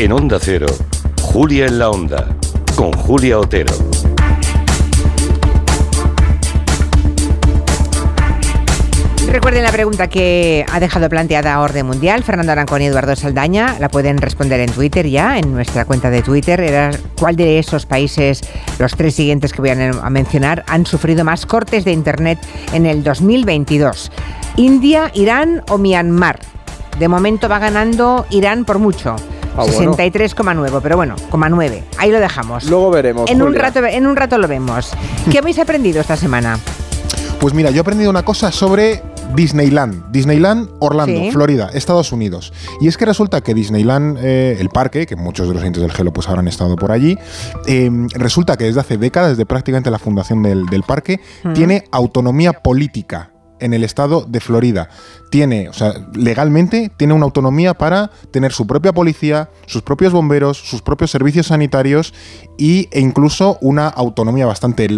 En Onda Cero, Julia en la Onda, con Julia Otero. Recuerden la pregunta que ha dejado planteada Orden Mundial Fernando Arancón y Eduardo Saldaña. La pueden responder en Twitter ya, en nuestra cuenta de Twitter. Era cuál de esos países, los tres siguientes que voy a mencionar, han sufrido más cortes de Internet en el 2022. India, Irán o Myanmar. De momento va ganando Irán por mucho. 63,9, pero bueno, 9. Ahí lo dejamos. Luego veremos. En un, rato, en un rato lo vemos. ¿Qué habéis aprendido esta semana? Pues mira, yo he aprendido una cosa sobre Disneyland. Disneyland Orlando, Florida, Estados Unidos. Y es que resulta que Disneyland, eh, el parque, que muchos de los entes del Gelo pues habrán estado por allí, em, resulta que desde hace décadas, desde prácticamente la fundación del, parque, tiene autonomía política en el estado de Florida tiene, o sea, legalmente tiene una autonomía para tener su propia policía, sus propios bomberos, sus propios servicios sanitarios y, e incluso una autonomía bastante,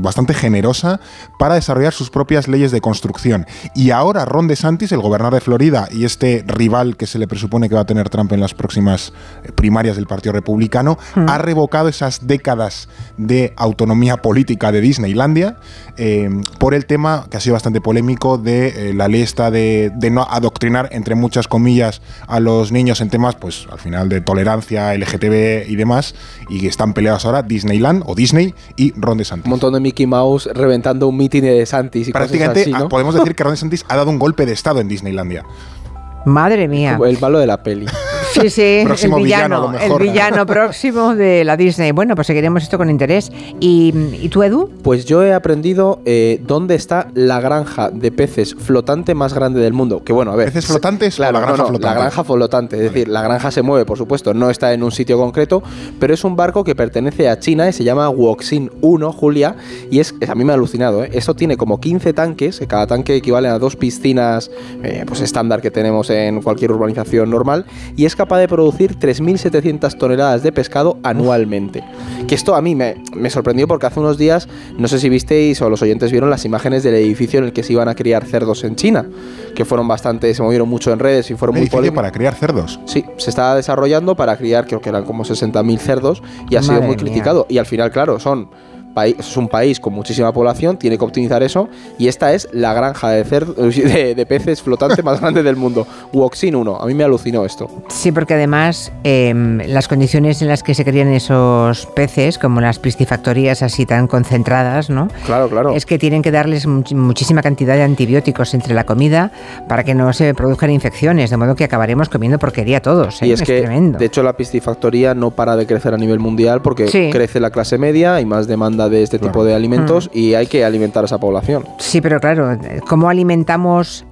bastante generosa para desarrollar sus propias leyes de construcción. Y ahora Ron DeSantis, el gobernador de Florida y este rival que se le presupone que va a tener Trump en las próximas eh, primarias del Partido Republicano, mm. ha revocado esas décadas de autonomía política de Disneylandia eh, por el tema que ha sido bastante polémico de eh, la ley esta de de, no adoctrinar, entre muchas comillas, a los niños en temas, pues al final de tolerancia, LGTB y demás, y están peleados ahora Disneyland o Disney y Ron DeSantis. Un montón de Mickey Mouse reventando un mitin de DeSantis y Prácticamente cosas así, podemos decir que Ron DeSantis ha dado un golpe de estado en Disneylandia. Madre mía. El malo de la peli. Sí, sí, el villano, el villano próximo de la Disney. Bueno, pues seguiremos esto con interés. ¿Y, tú, Edu? Pues yo he aprendido eh, dónde está la granja de peces flotante más grande del mundo. Que bueno, a ver. ¿Peces flotantes la granja flotante? La granja flotante. Es decir, la granja se mueve, por supuesto, no está en un sitio concreto, pero es un barco que pertenece a China y se llama Woxin 1, Julia. Y es, a mí me ha alucinado, ¿eh? Eso tiene como 15 tanques, cada tanque equivale a dos piscinas eh, pues estándar que tenemos en cualquier urbanización normal. Y es capaz de producir 3.700 toneladas de pescado anualmente. Que esto a mí me, sorprendió porque hace unos días, no sé si visteis o los oyentes vieron las imágenes del edificio en el que se iban a criar cerdos en China, que fueron bastante, se movieron mucho en redes y fueron muy edificio para criar cerdos? Sí, se estaba desarrollando para criar, creo que eran como 60.000 cerdos y ha sido muy criticado. Y al final, claro, son es un país con muchísima población, tiene que optimizar eso y esta es la granja de, de, peces flotante más grande del mundo. Woxin 1, a mí me alucinó esto. Sí, porque además em, las condiciones en las que se crían esos peces, como las piscifactorías así tan concentradas, ¿no? Claro, claro. Es que tienen que darles muchísima cantidad de antibióticos entre la comida para que no se produzcan infecciones, de modo que acabaremos comiendo porquería todos. Y ¿eh? es, que, de hecho, la piscifactoría no para de crecer a nivel mundial porque crece la clase media y más demanda de este tipo de alimentos mm. y hay que alimentar a esa población. Sí, pero claro, ¿cómo alimentamos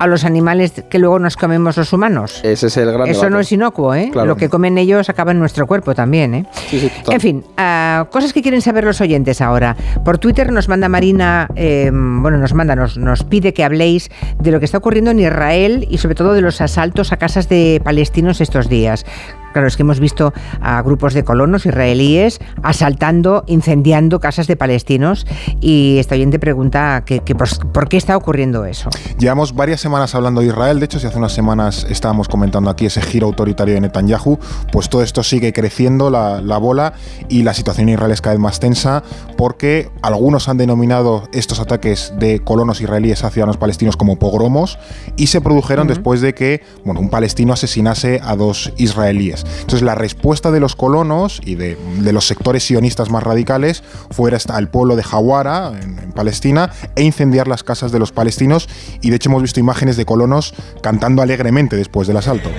a los animales que luego nos comemos los humanos. Ese es el gran Eso no es inocuo, ¿eh? Lo que comen ellos acaba en nuestro cuerpo también, ¿eh? Sí, sí, En fin, ah, cosas que quieren saber los oyentes ahora. Por Twitter nos manda Marina, em, bueno, nos manda, nos, nos pide que habléis de lo que está ocurriendo en Israel y sobre todo de los asaltos a casas de palestinos estos días. Claro, es que hemos visto a grupos de colonos israelíes asaltando, incendiando casas de palestinos y esta oyente pregunta que, por, qué está ocurriendo eso. Llevamos varias semanas hablando de Israel, de hecho, si hace unas semanas estábamos comentando aquí ese giro autoritario de Netanyahu, pues todo esto sigue creciendo la, la bola y la situación en Israel es cada vez más tensa porque algunos han denominado estos ataques de colonos israelíes a ciudadanos palestinos como pogromos y se produjeron después de que bueno, un palestino asesinase a dos israelíes. Entonces la respuesta de los colonos y de, los sectores sionistas más radicales fue hasta el pueblo de Jawara, en, Palestina, e incendiar las casas de los palestinos. Y de hecho hemos visto imágenes de colonos cantando alegremente después del asalto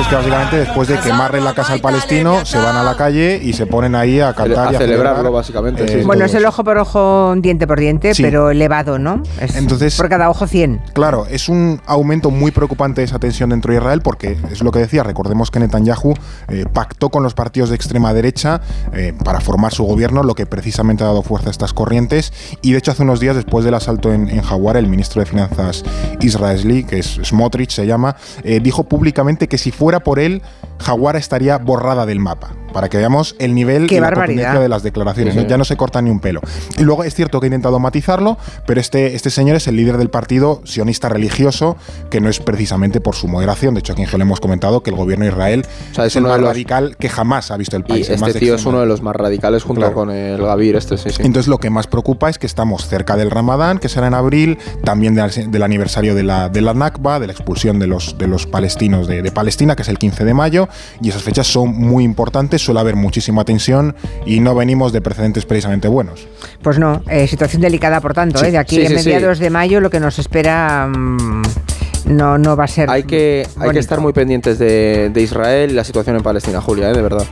es que básicamente después de quemarle la casa al palestino, se van a la calle y se ponen ahí a cantar a, celebrarlo, básicamente. Eh, bueno, es el ojo por ojo, diente por diente, pero elevado, ¿no? Entonces, por cada ojo 100. Claro, es un aumento muy preocupante de esa tensión dentro de Israel porque es lo que decía, recordemos que Netanyahu eh, pactó con los partidos de extrema derecha eh, para formar su gobierno, lo que precisamente ha dado fuerza a estas corrientes. Y de hecho, hace unos días, después del asalto en, en el ministro de Finanzas israelí, que es Smotrich se llama, dijo públicamente que si fuera por él, Jaguar estaría borrada del mapa. Para que veamos el nivel Qué y la de las declaraciones. Sí, sí. ¿no? Ya no se corta ni un pelo. Y luego es cierto que he intentado matizarlo, pero este, este señor es el líder del partido sionista religioso, que no es precisamente por su moderación. De hecho, aquí en Gelo hemos comentado que el gobierno de Israel O sea, es es el uno de más los- radical que jamás ha visto el Y país. el más este tío es uno de los más radicales junto Claro. con el Gavir este, sí, sí. entonces lo que más preocupa es que estamos cerca del Ramadán, que será en abril, también del, del aniversario de la, de la Nakba, de la expulsión de los, de los palestinos de, de Palestina, que es el 15 de mayo, y esas fechas son muy importantes, suele haber muchísima tensión y no venimos de precedentes precisamente buenos. Pues no, eh, situación delicada por tanto, Sí. ¿eh? de aquí Sí, a sí, sí. mediados de mayo lo que nos espera mm, no, no va a ser Hay que, hay que estar muy pendientes de, de Israel y la situación en Palestina, Julia, ¿eh? de verdad.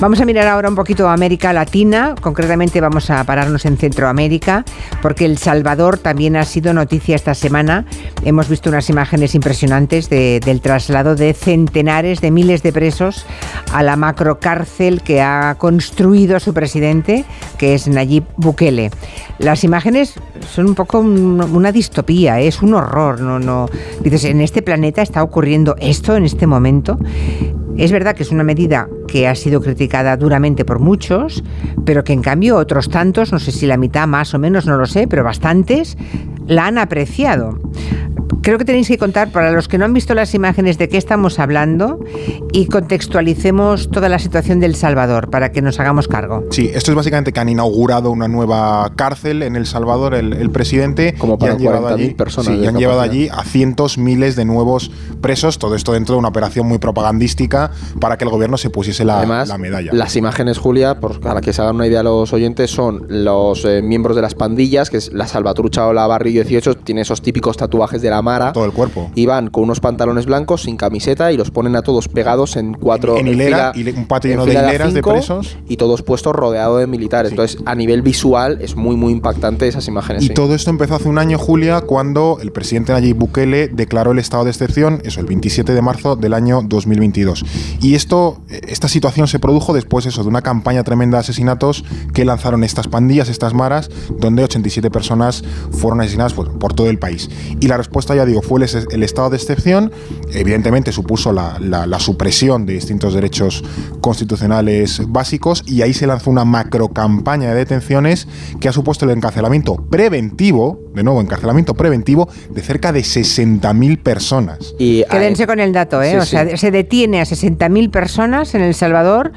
Vamos a mirar ahora un poquito a América Latina, concretamente vamos a pararnos en Centroamérica, porque El Salvador también ha sido noticia esta semana. Hemos visto unas imágenes impresionantes de- del traslado de centenares de miles de presos a la macrocárcel que ha construido su presidente, que es Nayib Bukele. Las imágenes son un poco un- una distopía, es un horror. No, no. Dices, en este planeta está ocurriendo esto en este momento. Es verdad que es una medida que ha sido criticada duramente por muchos, pero que en cambio otros tantos, no sé si la mitad más o menos, no lo sé, pero bastantes, la han apreciado. Creo que tenéis que contar, para los que no han visto las imágenes, de qué estamos hablando y contextualicemos toda la situación del Salvador para que nos hagamos cargo. Sí, esto es básicamente que han inaugurado una nueva cárcel en El Salvador, el, el presidente, Como para y han llevado 40.000 allí, personas sí, y han llevado allí a cientos, miles de nuevos presos, todo esto dentro de una operación muy propagandística para que el gobierno se pusiese la, Además, la medalla. las imágenes, Julia, por, para que se hagan una idea los oyentes, son los eh, miembros de las pandillas, que es la Salvatrucha o la Barrio 18, tiene esos típicos tatuajes de la Mara. todo el cuerpo. Y van con unos pantalones blancos, sin camiseta, y los ponen a todos pegados en cuatro... En- en hilera, fila- hile- un patio lleno de hileras de presos. Y todos puestos rodeados de militares. Sí. Entonces, a nivel visual, es muy, muy impactante esas imágenes. Y sí. todo esto empezó hace un año, Julia, cuando el presidente Nayib Bukele declaró el estado de excepción, eso, el 27 de marzo del año 2022. Y esto, eh, esta situación se produjo después eso, de una campaña tremenda de asesinatos que lanzaron estas pandillas, estas maras, donde 87 personas fueron asesinadas pues, por todo el país. Y la respuesta, ya digo, fue el, el estado de excepción. Evidentemente supuso la, la- la supresión de distintos derechos constitucionales básicos y ahí se lanzó una macro campaña de detenciones que ha supuesto el encarcelamiento preventivo, de nuevo, encarcelamiento preventivo de cerca de 60.000 personas. Y, Quédense con el dato, ¿eh? sí, o sea, sí. se detiene a 60.000 personas en El Salvador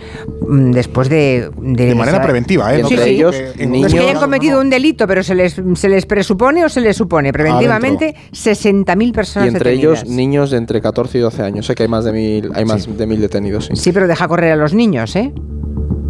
mm, después de... De manera preventiva, ¿eh? No Sí, ellos, que Los que niños- hayan cometido un delito, pero se les, se les presupone o se les supone preventivamente 60.000 personas Y entre ellos, detenidas. niños de entre 14 y 12 años. Sé que hay más de mil, hay más Sí. de mil detenidos, sí. Sí, pero deja correr a los niños, ¿eh?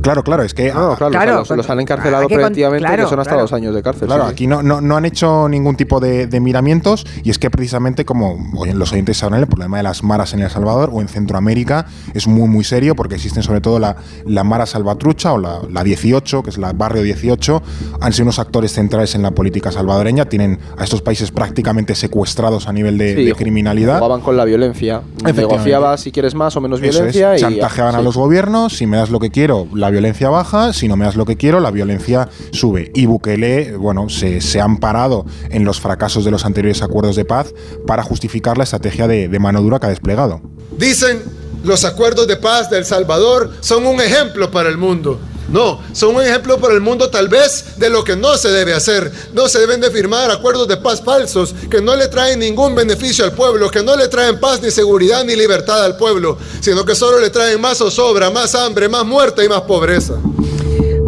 Claro, claro, es que... No, claro, claro, los, los han encarcelado que preventivamente, claro, que son hasta claro. dos años de cárcel. Claro, sí, sí. aquí no, no, no han hecho ningún tipo de, de miramientos y es que precisamente como los oyentes sabrán, el problema de las maras en El Salvador o en Centroamérica es muy muy serio porque existen sobre todo la, la mara salvatrucha o la, la 18, que es la barrio 18, han sido unos actores centrales en la política salvadoreña, tienen a estos países prácticamente secuestrados a nivel de, Sí, de criminalidad. Jugaban con la violencia. Negociaba si quieres más o menos Eso es, violencia. y chantajeaban a sí. los gobiernos, si me das lo que quiero, la violencia baja, si no me das lo que quiero, la violencia sube. Y Bukele, bueno, se, se ha amparado en los fracasos de los anteriores acuerdos de paz para justificar la estrategia de, de mano dura que ha desplegado. Dicen los acuerdos de paz de El Salvador son un ejemplo para el mundo. No, son un ejemplo para el mundo tal vez de lo que no se debe hacer. No se deben de firmar acuerdos de paz falsos que no le traen ningún beneficio al pueblo, que no le traen paz ni seguridad ni libertad al pueblo, sino que solo le traen más zozobra, más hambre, más muerte y más pobreza.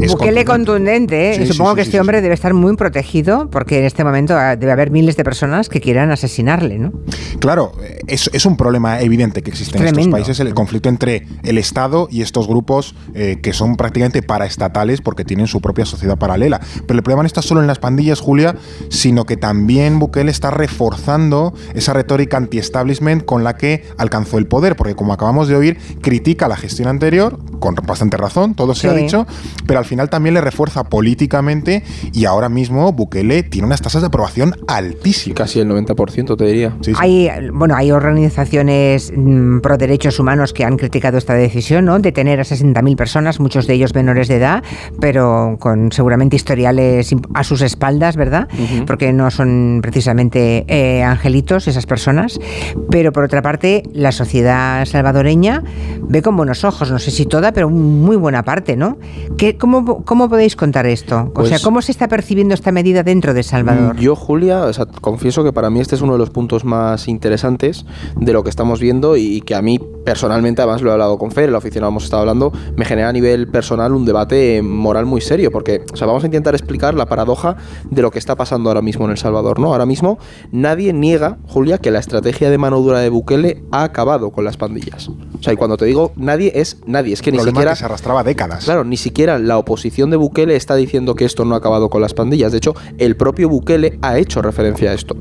Es Bukele contundente. ¿eh? Sí, supongo sí, que este hombre debe estar muy protegido porque en este momento ah, debe haber miles de personas que quieran asesinarle, ¿no? Claro, es, es un problema evidente que existe en estos países, el conflicto entre el Estado y estos grupos eh, que son prácticamente paraestatales porque tienen su propia sociedad paralela. Pero el problema no está solo en las pandillas, Julia, sino que también Bukele está reforzando esa retórica anti-establishment con la que alcanzó el poder, porque como acabamos de oír, critica la gestión anterior, con bastante razón, todo se ha dicho, pero al final también le refuerza políticamente y ahora mismo Bukele tiene unas tasas de aprobación altísimas. Casi el 90% te diría. Sí, sí. Hay, bueno, hay organizaciones mm, pro derechos humanos que han criticado esta decisión, ¿no? De tener a 60.000 personas, muchos de ellos menores de edad, pero con seguramente historiales a sus espaldas, ¿verdad? Ujú. Porque no son precisamente eh, angelitos esas personas. Pero por otra parte, la sociedad salvadoreña ve con buenos ojos, no sé si toda toda, pero muy buena parte, ¿no? ¿Qué, cómo, ¿Cómo podéis contar esto? O sea, Pues- ¿cómo se está percibiendo esta medida dentro de Salvador? Yo, Julia, o sea, confieso que para mí este es uno de los puntos más interesantes de lo que estamos viendo y que a mí personalmente, además lo he hablado con Fer, en la oficina hemos estado hablando, me genera a nivel personal un debate moral muy serio, porque o sea, vamos a intentar explicar la paradoja de lo que está pasando ahora mismo en El Salvador. ¿no? Ahora mismo nadie niega, Julia, que la estrategia de mano dura de Bukele ha acabado con las pandillas. Sea, y cuando te digo nadie, es nadie, es que ni siquiera... que se arrastraba décadas. Claro, ni siquiera la oposición de Bukele está diciendo que esto no ha acabado con las pandillas. De hecho, el propio Bukele ha hecho referencia a esto.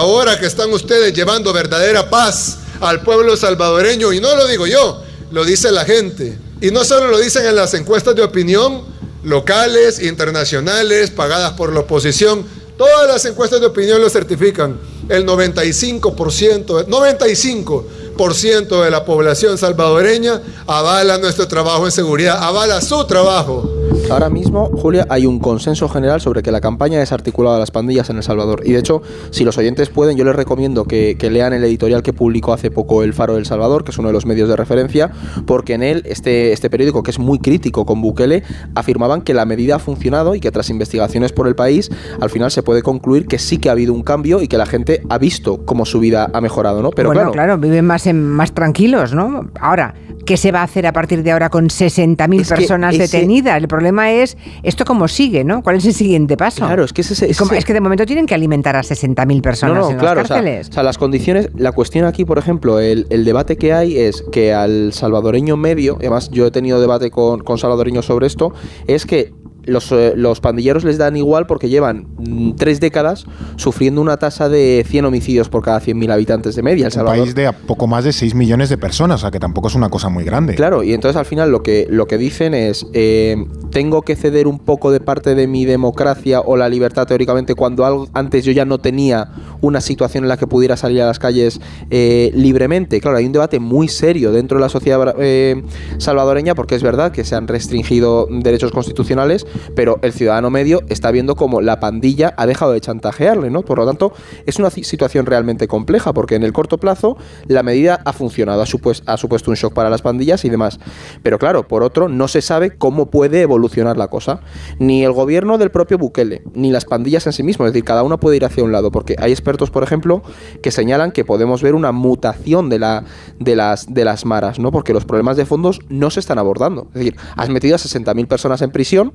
Ahora que están ustedes llevando verdadera paz al pueblo salvadoreño, y no lo digo yo, lo dice la gente. Y no solo lo dicen en las encuestas de opinión locales, internacionales, pagadas por la oposición, todas las encuestas de opinión lo certifican. El 95%, 95% de la población salvadoreña avala nuestro trabajo en seguridad, avala su trabajo. Ahora mismo, Julia, hay un consenso general sobre que la campaña ha desarticulado a las pandillas en El Salvador. Y de hecho, si los oyentes pueden, yo les recomiendo que, que lean el editorial que publicó hace poco El Faro del Salvador, que es uno de los medios de referencia, porque en él, este, este periódico, que es muy crítico con Bukele, afirmaban que la medida ha funcionado y que tras investigaciones por el país, al final se puede concluir que sí que ha habido un cambio y que la gente ha visto cómo su vida ha mejorado, ¿no? Pero bueno, claro, viven más, más tranquilos, ¿no? Ahora, ¿qué se va a hacer a partir de ahora con 60.000 Es que personas ese- detenidas? El problema es esto cómo sigue, ¿no? ¿Cuál es el siguiente paso? Claro, es que ese- ese- ¿Cómo- ese- es que de momento tienen que alimentar a 60.000 personas en claro, las o sea, cárceles. O sea, las condiciones, la cuestión aquí, por ejemplo, el, el debate que hay es que al salvadoreño medio, además yo he tenido debate con, con salvadoreños sobre esto, es que los, eh, los pandilleros les dan igual porque llevan mm, tres décadas sufriendo una tasa de 100 homicidios por cada 100.000 habitantes de media. El un país de a poco más de 6 millones de personas, o sea que tampoco es una cosa muy grande. Claro, y entonces al final lo que, lo que dicen es, eh, tengo que ceder un poco de parte de mi democracia o la libertad teóricamente cuando algo, antes yo ya no tenía una situación en la que pudiera salir a las calles eh, libremente. Claro, hay un debate muy serio dentro de la sociedad eh, salvadoreña porque es verdad que se han restringido derechos constitucionales, pero el ciudadano medio está viendo como la pandilla ha dejado de chantajearle, ¿no? Por lo tanto, es una ci- situación realmente compleja porque en el corto plazo la medida ha funcionado, ha, supues- ha supuesto un shock para las pandillas y demás. Pero claro, por otro, no se sabe cómo puede evolucionar la cosa. Ni el gobierno del propio Bukele, ni las pandillas en sí mismos. Es decir, cada una puede ir hacia un lado. Porque hay expertos, por ejemplo, que señalan que podemos ver una mutación de, las, de las maras, ¿no? Porque los problemas de fondos no se están abordando. Es decir, has metido a 60.000 personas en prisión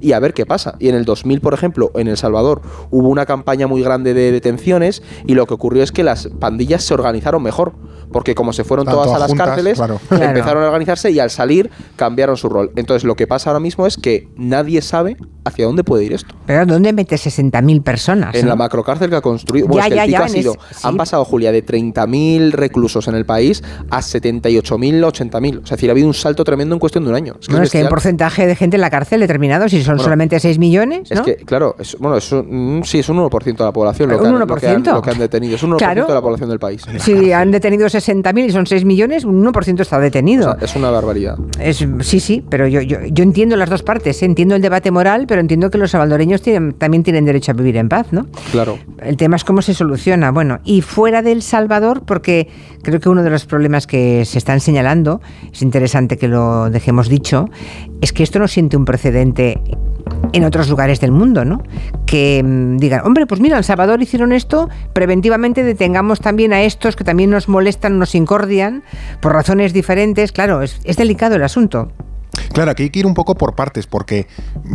y a ver qué pasa. Y en el 2000, por ejemplo, en El Salvador hubo una campaña muy grande de detenciones y lo que ocurrió es que las pandillas se organizaron mejor. Porque como se fueron todas a las juntas, cárceles, claro. Empezaron a organizarse y al salir cambiaron su rol. Entonces lo que pasa ahora mismo es que nadie sabe hacia dónde puede ir esto. Pero ¿dónde metes 60.000 personas? En no? la macrocárcel que ha construido. Ya, Bueno, es que ya, el pico ya, ha en sido. es- sí. Han pasado, Julia, de 30.000 reclusos en el país a 78.000, 80.000. O sea, es decir, ha habido un salto tremendo en cuestión de un año. Es que, No, es es que hay un porcentaje de gente en la cárcel determinado, si son Bueno, solamente 6 millones, Es ¿no? que, claro, es, bueno, es un, mm, sí, es un 1% de la población. Lo ¿Un que, han, lo que han- 1%? lo que han detenido. Es un 1% Claro. de la población del país. Si han detenido 60.000 y son 6 millones, un 1% está O detenido. sea, es una barbaridad. Es, sí, sí, pero yo, yo, yo entiendo las dos partes, ¿eh? entiendo el debate moral, pero entiendo que los salvadoreños tienen, también tienen derecho a vivir en paz, ¿no? Claro. El tema es cómo se soluciona. Bueno, y fuera del Salvador, porque creo que uno de los problemas que se están señalando, es interesante que lo dejemos dicho, es que esto no siente un precedente en otros lugares del mundo, ¿no? Que mm, digan, hombre, pues mira, en Salvador hicieron esto, preventivamente detengamos también a estos que también nos molestan, nos incordian, por razones diferentes. Claro, es delicado el asunto. Claro, aquí hay que ir un poco por partes, porque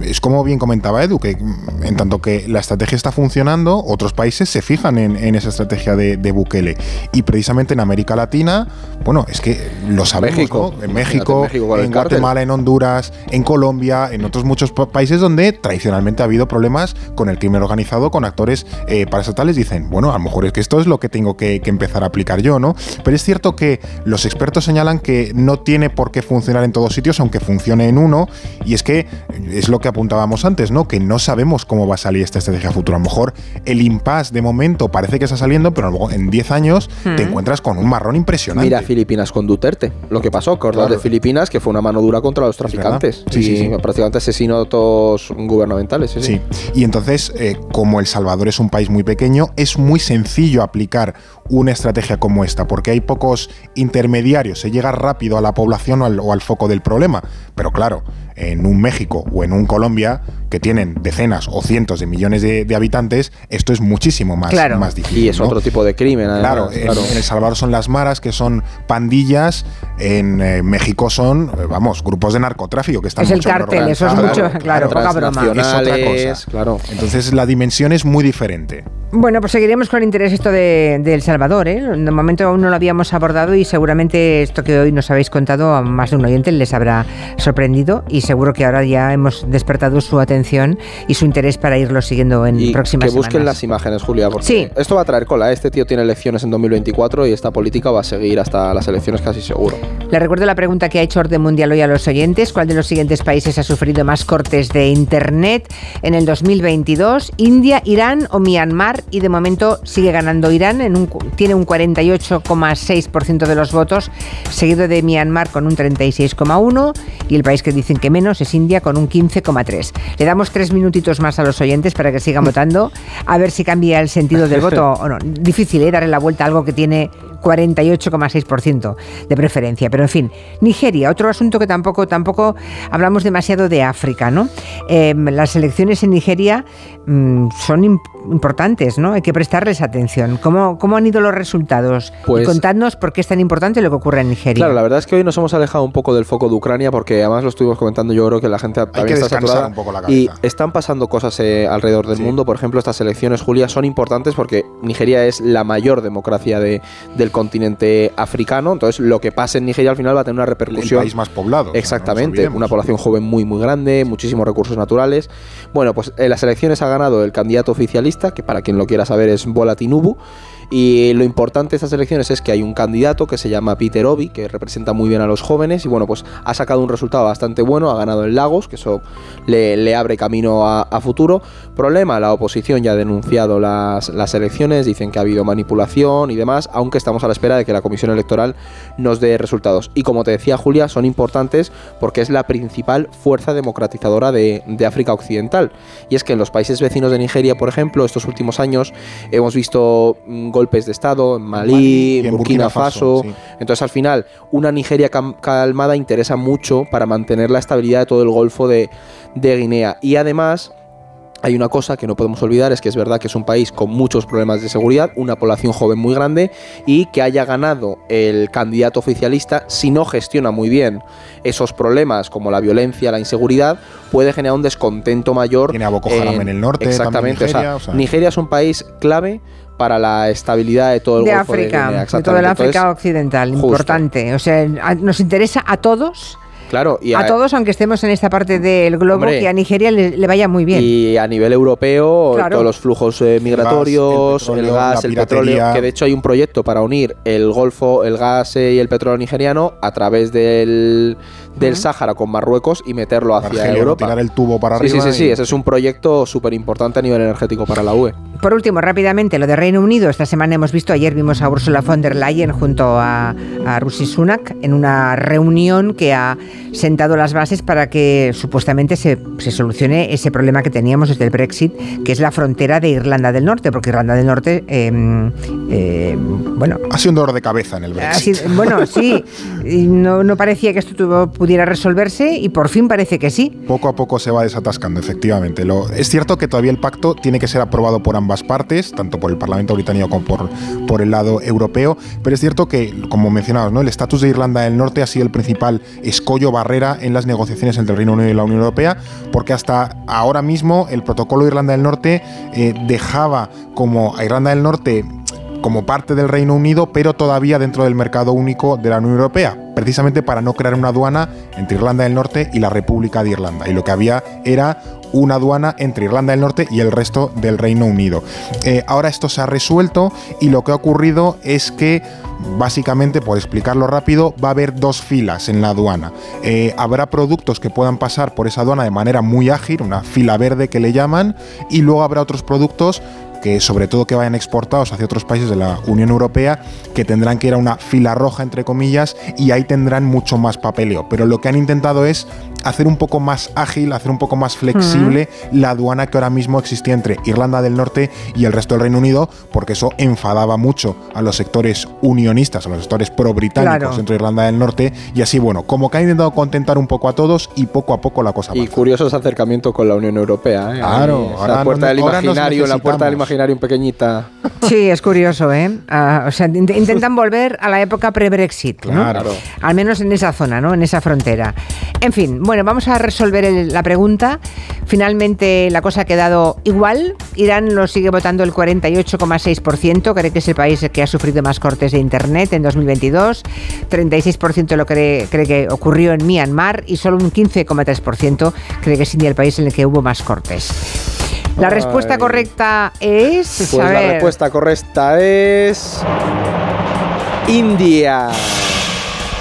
es como bien comentaba Edu, que en tanto que la estrategia está funcionando, otros países se fijan en, en esa estrategia de, de Bukele. Y precisamente en América Latina, bueno, es que lo sabemos, México. ¿no? En México, En México. Guatemala, en Honduras, en Colombia, en otros muchos pa- países donde tradicionalmente ha habido problemas con el crimen organizado, con actores eh, paraestatales, dicen, bueno, a lo mejor es que esto es lo que tengo que, que empezar a aplicar yo, ¿no? Pero es cierto que los expertos señalan que no tiene por qué funcionar en todos sitios, aunque funcione funcione en uno. Y es que es lo que apuntábamos antes, ¿no? Que no sabemos cómo va a salir esta estrategia futura. A lo mejor el impasse de momento parece que está saliendo, pero luego en 10 años te encuentras con un marrón impresionante. Mira Filipinas con Duterte, lo que pasó, acordad de Filipinas, que fue una mano dura contra los traficantes. Sí, y sí, sí. prácticamente asesinatos gubernamentales. Sí, sí. Sí, y entonces, eh, como El Salvador es un país muy pequeño, es muy sencillo aplicar una estrategia como esta, porque hay pocos intermediarios, se llega rápido a la población o al, o al foco del problema. Pero claro, en un México o en un Colombia, que tienen decenas o cientos de millones de, de habitantes, esto es muchísimo más, Claro. más difícil. Y es ¿no? otro tipo de crimen. Claro, además, en, claro. en El Salvador son las maras, que son pandillas. En eh, México son, eh, vamos, grupos de narcotráfico que están Es el mucho cártel, eso es mucho, claro, poca broma. Es otra cosa. claro. Entonces la dimensión es muy diferente. Bueno, pues seguiremos con interés esto de, de El Salvador. ¿eh? De momento aún no lo habíamos abordado y seguramente esto que hoy nos habéis contado a más de un oyente les habrá sorprendido y seguro que ahora ya hemos despertado su atención y su interés para irlo siguiendo en Y próximas que busquen semanas. las imágenes, Julia, porque Sí. esto va a traer cola. ¿eh? Este tío tiene elecciones en 2024 y esta política va a seguir hasta las elecciones casi seguro. Le recuerdo la pregunta que ha hecho Orden Mundial hoy a los oyentes. ¿Cuál de los siguientes países ha sufrido más cortes de Internet en el 2022? ¿India, Irán o Myanmar? Y de momento sigue ganando Irán, en un tiene un 48,6% de los votos, seguido de Myanmar con un 36,1% y el país que dicen que menos es India con un 15,3%. Le damos tres minutitos más a los oyentes para que sigan votando, a ver si cambia el sentido del voto o no. Difícil, ¿eh? Darle la vuelta a algo que tiene 48,6% de preferencia. Pero en fin, Nigeria, otro asunto que tampoco, tampoco hablamos demasiado de África, ¿no? Eh, las elecciones en Nigeria mm, son im- importantes, ¿no? Hay que prestarles atención. ¿Cómo, cómo han ido los resultados? Pues- y contadnos por qué es tan importante lo que ocurre en Nigeria. Claro, la verdad es que hoy nos hemos alejado un poco del foco de Ucrania porque además lo estuvimos comentando yo creo que la gente también que está saturada un poco la y están pasando cosas eh, alrededor del Sí. mundo. Por ejemplo, estas elecciones, Julia, son importantes porque Nigeria es la mayor democracia de- del continente africano. Entonces, lo que pase en Nigeria al final va a tener una El repercusión país más poblado. o sea, no nos Exactamente, una población joven muy muy grande, muchísimos recursos naturales. Bueno, pues en las elecciones ha ganado el candidato oficialista, que para quien lo quiera saber es Bola Tinubu. Y lo importante de estas elecciones es que hay un candidato que se llama Peter Obi, que representa muy bien a los jóvenes y bueno, pues ha sacado un resultado bastante bueno, ha ganado en Lagos, que eso le, abre camino a, a futuro. Problema, la oposición ya ha denunciado las, las elecciones, dicen que ha habido manipulación y demás, aunque estamos a la espera de que la Comisión Electoral nos dé resultados. Y como te decía Julia, son importantes porque es la principal fuerza democratizadora de, de África Occidental. Y es que en los países vecinos de Nigeria, por ejemplo, estos últimos años hemos visto mm, golpes de Estado en Malí, en Burkina, Burkina Faso. Faso, sí. Entonces al final una Nigeria calmada interesa mucho para mantener la estabilidad de todo el Golfo de, de Guinea. Y además... Hay una cosa que no podemos olvidar, es que es verdad que es un país con muchos problemas de seguridad, una población joven muy grande y que haya ganado el candidato oficialista, si no gestiona muy bien esos problemas como la violencia, la inseguridad, puede generar un descontento mayor. Tiene a Boko Haram en el norte, Exactamente, sea, o sea. Nigeria es un país clave para la estabilidad de todo el de Golfo África, de de toda exactamente. la África Entonces, occidental, justo. importante. O sea, nos interesa a todos, Claro, y a todos, aunque estemos en esta parte del globo, Hombre. que a Nigeria le, le vaya muy bien. Y a nivel europeo, Claro. todos los flujos eh, migratorios, el el petróleo, gas, el, petróleo, que de hecho hay un proyecto para unir el Golfo, el gas eh, y el petróleo nigeriano a través del, del Sáhara con Marruecos y meterlo hacia Argelia, Europa. tirar el tubo para Sí, sí, arriba. sí, sí, y- ese es un proyecto súper importante a nivel energético para la UE. Por último, rápidamente, lo de Reino Unido. Esta semana hemos visto, ayer vimos a Ursula von der Leyen junto a, a Rishi Sunak en una reunión que ha sentado las bases para que supuestamente se, se solucione ese problema que teníamos desde el Brexit, que es la frontera de Irlanda del Norte, porque Irlanda del Norte, eh, eh, bueno, Ha sido un dolor de cabeza en el Brexit. sido- bueno, sí, no, no parecía que esto tuvo- pudiera resolverse y por fin parece que sí. Poco a poco se va desatascando, efectivamente. Lo, es cierto que todavía el pacto tiene que ser aprobado por ambas partes, tanto por el Parlamento británico como por, por el lado europeo, pero es cierto que, como mencionabas, ¿no? el estatus de Irlanda del Norte ha sido el principal escollo barrera en las negociaciones entre el Reino Unido y la Unión Europea, porque hasta ahora mismo el protocolo de Irlanda del Norte eh, dejaba como a Irlanda del Norte como parte del Reino Unido, pero todavía dentro del mercado único de la Unión Europea, precisamente para no crear una aduana entre Irlanda del Norte y la República de Irlanda. Y lo que había era una aduana entre Irlanda del Norte y el resto del Reino Unido. Eh, ahora esto se ha resuelto y lo que ha ocurrido es que básicamente, por explicarlo rápido, va a haber dos filas en la aduana. Eh, habrá productos que puedan pasar por esa aduana de manera muy ágil, una fila verde que le llaman, y luego habrá otros productos que sobre todo que vayan exportados hacia otros países de la Unión Europea, que tendrán que ir a una fila roja, entre comillas, y ahí tendrán mucho más papeleo. Pero lo que han intentado es hacer un poco más ágil, hacer un poco más flexible la aduana que ahora mismo existía entre Irlanda del Norte y el resto del Reino Unido, porque eso enfadaba mucho a los sectores unionistas, a los sectores pro-británicos Claro. entre Irlanda del Norte, y así, bueno, como que ha intentado contentar un poco a todos y poco a poco la cosa Y avanza. curiosos acercamientos con la Unión Europea. ¿eh? Claro, Ahí, ahora puerta no- del imaginario, la puerta del imaginario pequeñita. Sí, es curioso, ¿eh? Ah, o sea, int- intentan volver a la época pre-Brexit, ¿no? Claro. Al menos en esa zona, ¿no? En esa frontera. En fin, bueno, vamos a resolver el- la pregunta. Finalmente la cosa ha quedado igual. Irán lo sigue votando el 48,6%. Cree que es el país que ha sufrido más cortes de Internet en 2022. 36% lo cree, cree que ocurrió en Myanmar y solo un 15,3% cree que es India el país en el que hubo más cortes. La Ay. respuesta correcta es... Pues a la ver, respuesta correcta es. India.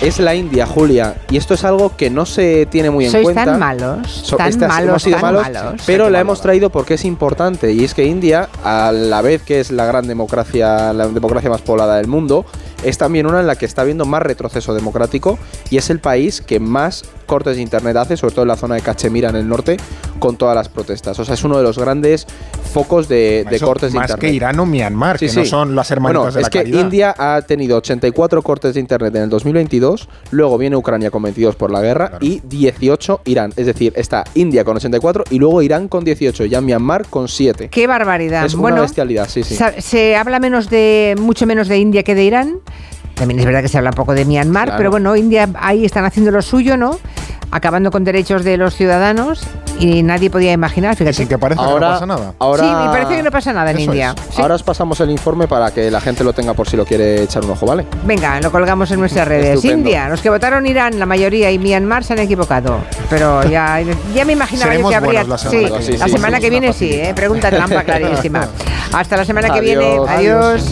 Es la India, Julia. Y esto es algo que no se tiene muy en Sois cuenta. tan malos, So- tan estas- malos, hemos sido tan malos, malos. pero la hemos traído porque es importante y es que India, a la vez que es la gran democracia, la democracia más poblada del mundo, es también una en la que está habiendo más retroceso democrático y es el país que más cortes de internet hace, sobre todo en la zona de Cachemira en el norte, con todas las protestas. O sea, es uno de los grandes focos de, de Eso, cortes de más internet. que Irán o Myanmar, Sí, que sí. no son las hermanitas Bueno, de la es que caridad. India ha tenido 84 cortes de internet en el 2022, luego viene Ucrania con 22 por la guerra Claro. y 18 Irán. Es decir, está India con 84 y luego Irán con 18, ya Myanmar con 7. Qué barbaridad. Es una bueno, bestialidad, sí, sí. se habla menos de, mucho menos de India que de Irán. También es verdad que se habla poco de Myanmar, Claro. pero bueno, India ahí están haciendo lo suyo, ¿no? Acabando con derechos de los ciudadanos y nadie podía imaginar, Y fíjate. sin que parezca que Ahora, no pasa nada. ahora, Sí, me parece que no pasa nada en India. Sí. Ahora os pasamos el informe para que la gente lo tenga por si lo quiere echar un ojo, ¿vale? Venga, lo colgamos en nuestras redes. Estupendo. India, los que votaron Irán, la mayoría, y Myanmar se han equivocado. Pero ya, ya me imaginaba yo que habría. la sí, semana que viene. la Sí, semana sí, que sí. viene sí, ¿eh? pregunta trampa clarísima. Hasta la semana que viene. Adiós. Adiós.